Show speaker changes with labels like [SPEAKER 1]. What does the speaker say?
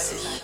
[SPEAKER 1] Nice.